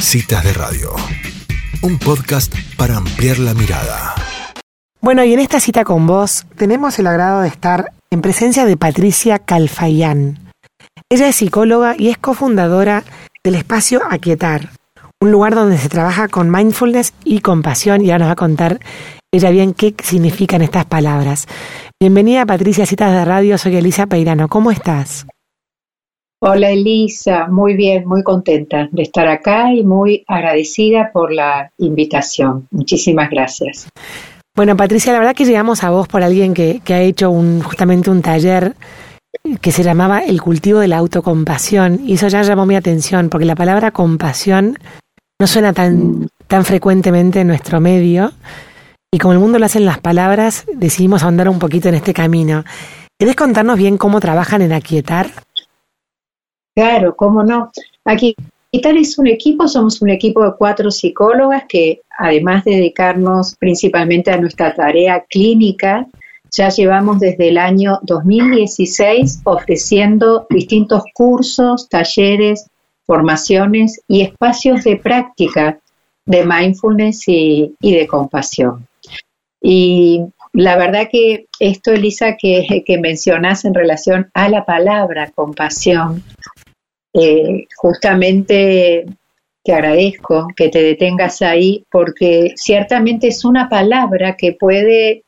Citas de Radio, un podcast para ampliar la mirada. Bueno, y en esta cita con vos tenemos el agrado de estar en presencia de Patricia Calfayán. Ella es psicóloga y es cofundadora del espacio Aquietar, un lugar donde se trabaja con mindfulness y compasión y ahora nos va a contar ella bien qué significan estas palabras. Bienvenida Patricia Citas de Radio, soy Elisa Peirano, ¿cómo estás? Hola Elisa, muy bien, muy contenta de estar acá y muy agradecida por la invitación. Muchísimas gracias. Bueno, Patricia, la verdad que llegamos a vos por alguien que, que ha hecho un, justamente un taller que se llamaba El cultivo de la autocompasión y eso ya llamó mi atención porque la palabra compasión no suena tan, tan frecuentemente en nuestro medio y como el mundo lo hacen las palabras, decidimos ahondar un poquito en este camino. ¿Querés contarnos bien cómo trabajan en Aquietar? Claro, cómo no. Aquí tal es un equipo, somos un equipo de cuatro psicólogas que además de dedicarnos principalmente a nuestra tarea clínica, ya llevamos desde el año 2016 ofreciendo distintos cursos, talleres, formaciones y espacios de práctica de mindfulness y, de compasión. Y la verdad que esto, Elisa, que, que mencionas en relación a la palabra compasión, eh, justamente te agradezco que te detengas ahí porque ciertamente es una palabra que puede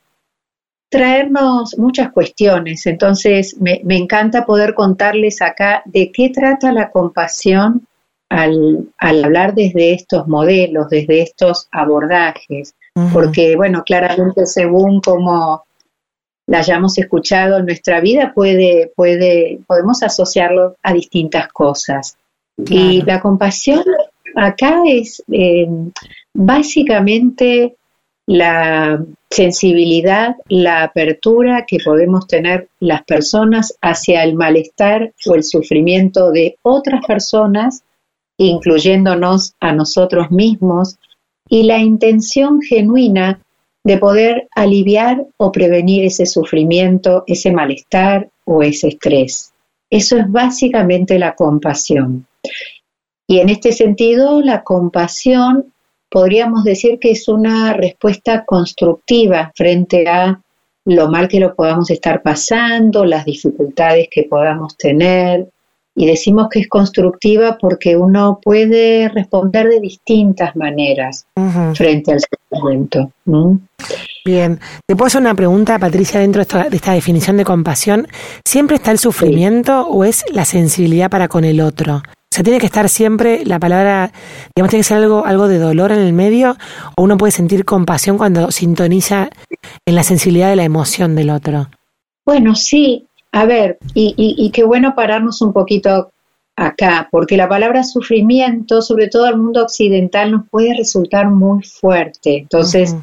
traernos muchas cuestiones. Entonces, me, encanta poder contarles acá de qué trata la compasión al, hablar desde estos modelos, desde estos abordajes. Porque, bueno, claramente según como la hayamos escuchado en nuestra vida, puede, puede, podemos asociarlo a distintas cosas. Y la compasión acá es eh, básicamente la sensibilidad, la apertura que podemos tener las personas hacia el malestar o el sufrimiento de otras personas, incluyéndonos a nosotros mismos, y la intención genuina de poder aliviar o prevenir ese sufrimiento, ese malestar o ese estrés. Eso es básicamente la compasión. Y en este sentido, la compasión podríamos decir que es una respuesta constructiva frente a lo mal que lo podamos estar pasando, las dificultades que podamos tener, y decimos que es constructiva porque uno puede responder de distintas maneras frente al sufrimiento. Bien, te puedo hacer una pregunta, Patricia, dentro de esta, definición de compasión. ¿Siempre está el sufrimiento o es la sensibilidad para con el otro? O sea, tiene que estar siempre la palabra, digamos, tiene que ser algo, algo de dolor en el medio, o uno puede sentir compasión cuando sintoniza en la sensibilidad de la emoción del otro. Bueno, sí, a ver, y, qué bueno pararnos un poquito acá, porque la palabra sufrimiento, sobre todo al mundo occidental, nos puede resultar muy fuerte. Entonces,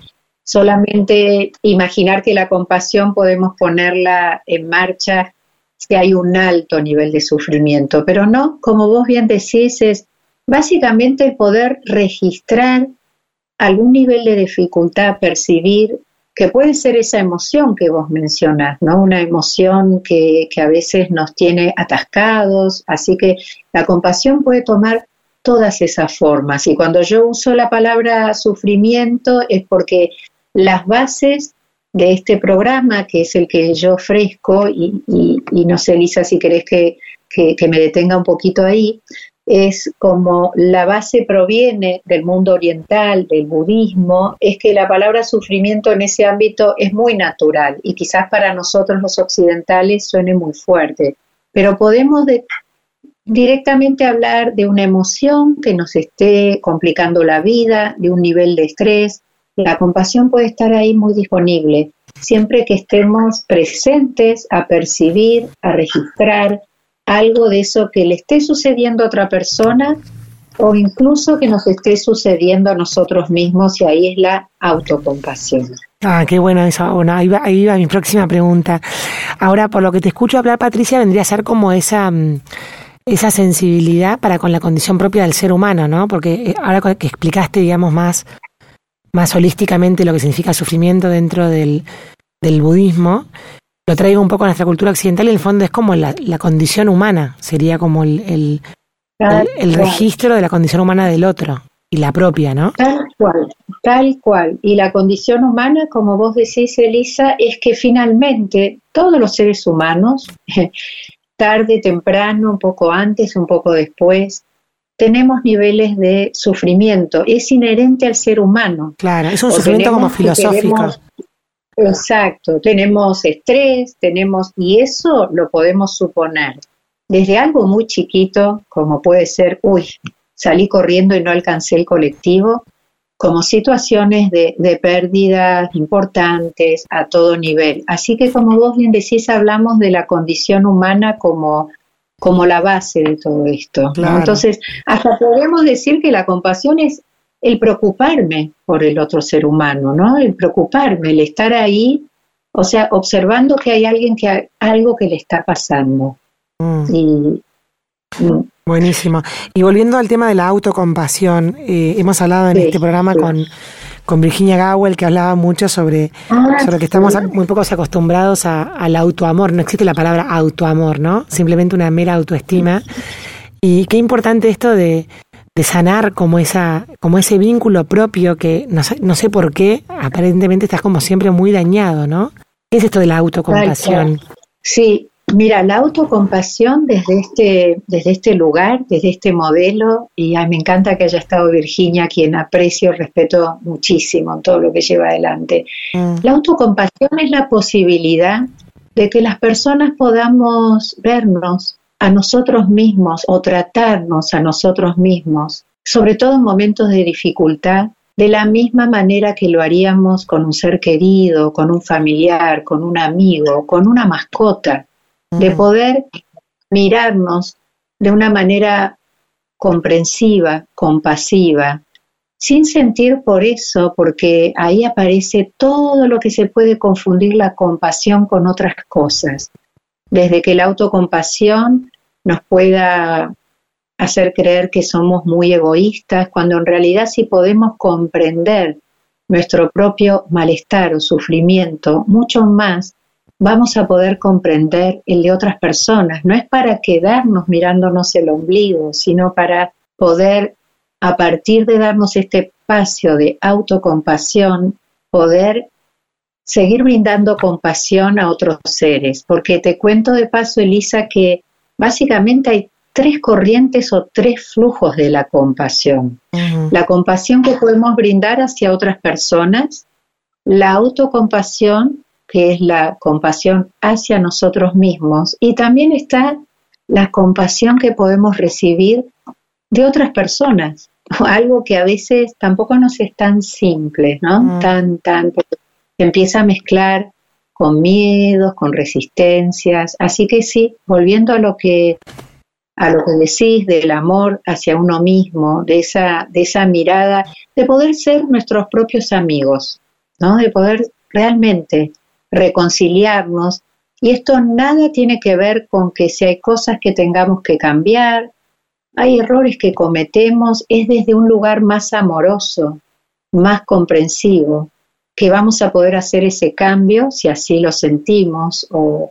solamente imaginar que la compasión podemos ponerla en marcha si hay un alto nivel de sufrimiento, pero no, como vos bien decís, es básicamente poder registrar algún nivel de dificultad, percibir que puede ser esa emoción que vos mencionas, ¿no? Una emoción que, que a veces nos tiene atascados, así que la compasión puede tomar todas esas formas. Y cuando yo uso la palabra sufrimiento es porque las bases de este programa, que es el que yo ofrezco, y, y, no sé, Elisa, si querés que, que, me detenga un poquito ahí, es como la base proviene del mundo oriental, del budismo, es que la palabra sufrimiento en ese ámbito es muy natural y quizás para nosotros los occidentales suene muy fuerte, pero podemos directamente hablar de una emoción que nos esté complicando la vida, de un nivel de estrés. La compasión puede estar ahí muy disponible, siempre que estemos presentes a percibir, a registrar, algo de eso que le esté sucediendo a otra persona o incluso que nos esté sucediendo a nosotros mismos y ahí es la autocompasión. Ah, qué bueno eso. Bueno, ahí va, ahí va mi próxima pregunta. Ahora, por lo que te escucho hablar, Patricia, vendría a ser como esa, mm, esa sensibilidad para con la condición propia del ser humano, ¿no? Porque eh, ahora que explicaste, digamos, más, más holísticamente lo que significa sufrimiento dentro del, del budismo, lo traigo un poco a nuestra cultura occidental y en el fondo es como la, condición humana, sería como el, el, registro de la condición humana del otro y la propia, ¿no? Tal cual, tal cual. Y la condición humana, como vos decís, Elisa, es que finalmente todos los seres humanos, tarde, temprano, un poco antes, un poco después, tenemos niveles de sufrimiento. Es inherente al ser humano. Claro, es un sufrimiento como filosófico. Exacto, tenemos estrés, tenemos, y eso lo podemos suponer desde algo muy chiquito, como puede ser, uy, salí corriendo y no alcancé el colectivo, como situaciones de, de, pérdidas importantes a todo nivel. Así que como vos bien decís, hablamos de la condición humana como, como la base de todo esto. Entonces, hasta podemos decir que la compasión es el preocuparme por el otro ser humano, ¿no? El preocuparme, el estar ahí, o sea, observando que hay alguien que algo que le está pasando. Mm. Y, mm, Buenísimo. Y volviendo al tema de la autocompasión, eh, hemos hablado en este programa con, con Virginia Gowell, que hablaba mucho sobre, ah, sobre que estamos muy pocos acostumbrados al autoamor. No existe la palabra autoamor, ¿no? Simplemente una mera autoestima. Y qué importante esto de, de sanar como esa como ese vínculo propio que no sé, no sé por qué aparentemente estás como siempre muy dañado, ¿no? ¿Qué es esto de la autocompasión? Sí, Mira, la autocompasión desde este, desde este lugar, desde este modelo, y me encanta que haya estado Virginia, quien aprecio y respeto muchísimo en todo lo que lleva adelante. Mm. La autocompasión es la posibilidad de que las personas podamos vernos a nosotros mismos o tratarnos a nosotros mismos, sobre todo en momentos de dificultad, de la misma manera que lo haríamos con un ser querido, con un familiar, con un amigo, con una mascota de mm. poder mirarnos de una manera comprensiva, compasiva, sin sentir por eso, porque ahí aparece todo lo que se puede confundir la compasión con otras cosas, desde que la autocompasión nos pueda hacer creer que somos muy egoístas, cuando en realidad si podemos comprender nuestro propio malestar o sufrimiento mucho más, vamos a poder comprender el de otras personas. No es para quedarnos mirándonos el ombligo, sino para poder, a partir de darnos este espacio de autocompasión, poder seguir brindando compasión a otros seres. Porque te cuento de paso, Elisa, que básicamente hay tres corrientes o tres flujos de la compasión. La compasión que podemos brindar hacia otras personas, la autocompasión que es la compasión hacia nosotros mismos, y también está la compasión que podemos recibir de otras personas, algo que a veces tampoco nos es tan simple, ¿no? Mm. Tan, tan, empieza a mezclar con miedos, con resistencias, así que sí, volviendo a lo que a lo que decís del amor hacia uno mismo, de esa, de esa mirada, de poder ser nuestros propios amigos, ¿no? De poder realmente reconciliarnos. Y esto nada tiene que ver con que si hay cosas que tengamos que cambiar, hay errores que cometemos, es desde un lugar más amoroso, más comprensivo, que vamos a poder hacer ese cambio, si así lo sentimos, o,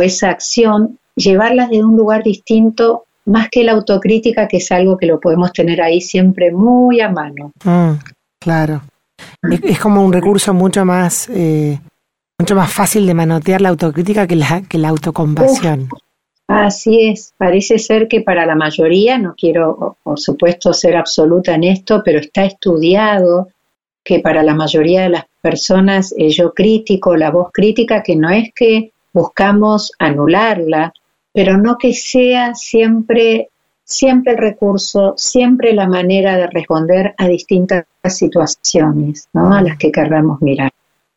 esa acción, llevarla de un lugar distinto, más que la autocrítica, que es algo que lo podemos tener ahí siempre muy a mano. Mm, claro. Es, como un recurso mucho más eh, mucho más fácil de manotear la autocrítica que la, que la autocompasión. así es, parece ser que para la mayoría, no quiero por supuesto ser absoluta en esto, pero está estudiado que para la mayoría de las personas eh, yo crítico, la voz crítica, que no es que buscamos anularla, pero no que sea siempre siempre el recurso, siempre la manera de responder a distintas situaciones, ¿no? A las que querramos mirar.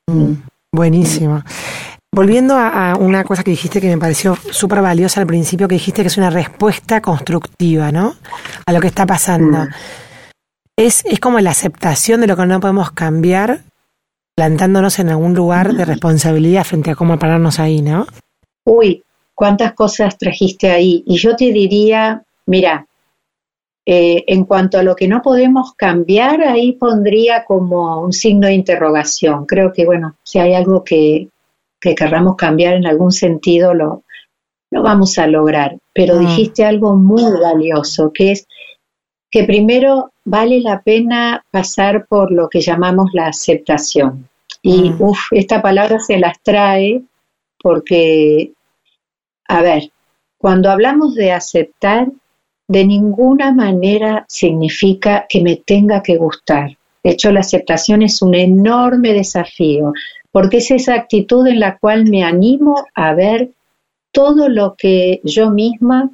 Mm. Buenísimo. Volviendo a, una cosa que dijiste que me pareció súper valiosa al principio, que dijiste que es una respuesta constructiva, ¿no? A lo que está pasando. Mm. Es, es como la aceptación de lo que no podemos cambiar, plantándonos en algún lugar de responsabilidad frente a cómo pararnos ahí, ¿no? Uy, cuántas cosas trajiste ahí. Y yo te diría, mira, eh, en cuanto a lo que no podemos cambiar, ahí pondría como un signo de interrogación. Creo que, bueno, si hay algo que, que querramos cambiar en algún sentido, lo, no vamos a lograr. Pero Mm. dijiste algo muy valioso, que es que primero vale la pena pasar por lo que llamamos la aceptación. Y Mm. uf, esta palabra se las trae porque, a ver, cuando hablamos de aceptar, de ninguna manera significa que me tenga que gustar. De hecho, la aceptación es un enorme desafío, porque es esa actitud en la cual me animo a ver todo lo que yo misma,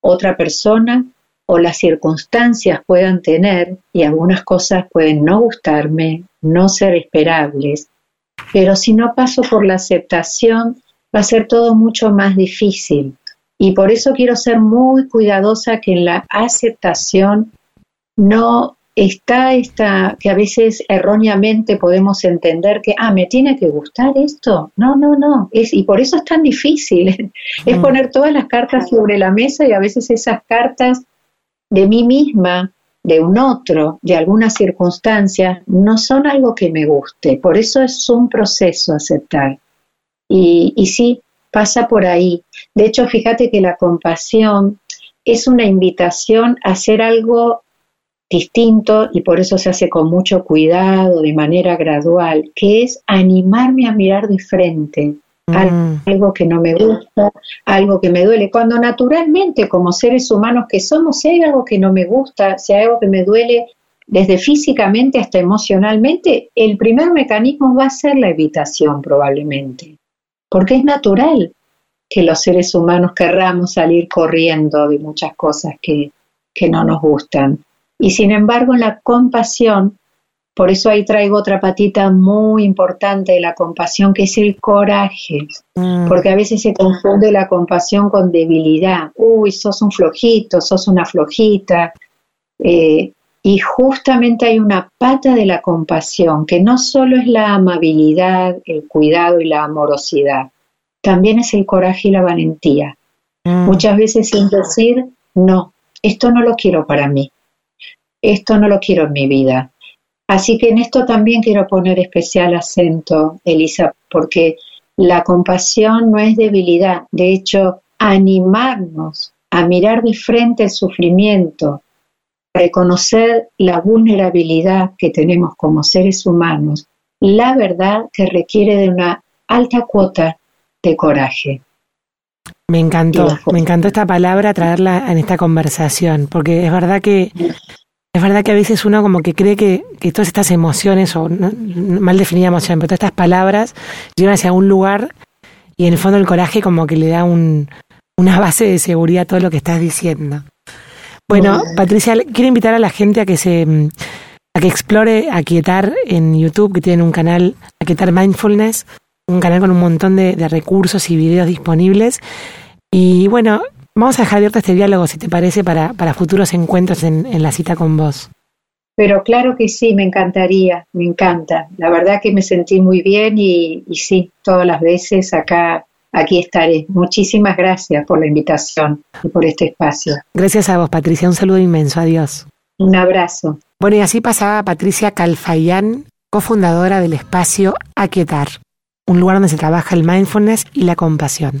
otra persona o las circunstancias puedan tener, y algunas cosas pueden no gustarme, no ser esperables, pero si no paso por la aceptación, va a ser todo mucho más difícil. Y por eso quiero ser muy cuidadosa que en la aceptación no está esta, que a veces erróneamente podemos entender que, ah, me tiene que gustar esto. No, no, no. Es, y por eso es tan difícil. es Mm. poner todas las cartas sobre la mesa y a veces esas cartas de mí misma, de un otro, de algunas circunstancias, no son algo que me guste. Por eso es un proceso aceptar. Y, y sí, pasa por ahí. De hecho, fíjate que la compasión es una invitación a hacer algo distinto y por eso se hace con mucho cuidado, de manera gradual, que es animarme a mirar de frente Mm. algo que no me gusta, algo que me duele. Cuando naturalmente, como seres humanos que somos, si hay algo que no me gusta, si hay algo que me duele, desde físicamente hasta emocionalmente, el primer mecanismo va a ser la evitación probablemente, porque es natural que los seres humanos querramos salir corriendo de muchas cosas que, que no nos gustan. Y sin embargo, la compasión, por eso ahí traigo otra patita muy importante de la compasión, que es el coraje Mm. porque a veces se confunde la compasión con debilidad. Uy, sos un flojito, sos una flojita. Eh, y justamente hay una pata de la compasión, que no solo es la amabilidad, el cuidado y la amorosidad, también es el coraje y la valentía. Mm. Muchas veces sin decir, no, esto no lo quiero para mí, esto no lo quiero en mi vida. Así que en esto también quiero poner especial acento, Elisa, porque la compasión no es debilidad, de hecho, animarnos a mirar de frente el sufrimiento, reconocer la vulnerabilidad que tenemos como seres humanos, la verdad que requiere de una alta cuota de coraje. Me encantó, me encantó esta palabra traerla en esta conversación, porque es verdad que es verdad que a veces uno como que cree que, que todas estas emociones, o no- mal definida emoción, pero todas estas palabras llevan hacia un lugar y en el fondo el coraje como que le da un, una base de seguridad a todo lo que estás diciendo. Bueno, Patricia, quiero invitar a la gente a que se mm, a que explore Aquietar en YouTube, que tienen un canal Aquietar Mindfulness, un canal con un montón de, de recursos y videos disponibles. Y bueno, vamos a dejar abierto este diálogo, si te parece, para, para futuros encuentros en, en la cita con vos. Pero claro que sí, me encantaría, me encanta. La verdad que me sentí muy bien y, y sí, todas las veces acá, aquí estaré. Muchísimas gracias por la invitación y por este espacio. Gracias a vos, Patricia. Un saludo inmenso. Adiós. Un abrazo. Bueno, y así pasaba Patricia Calfayán, cofundadora del espacio Aquietar, un lugar donde se trabaja el mindfulness y la compasión.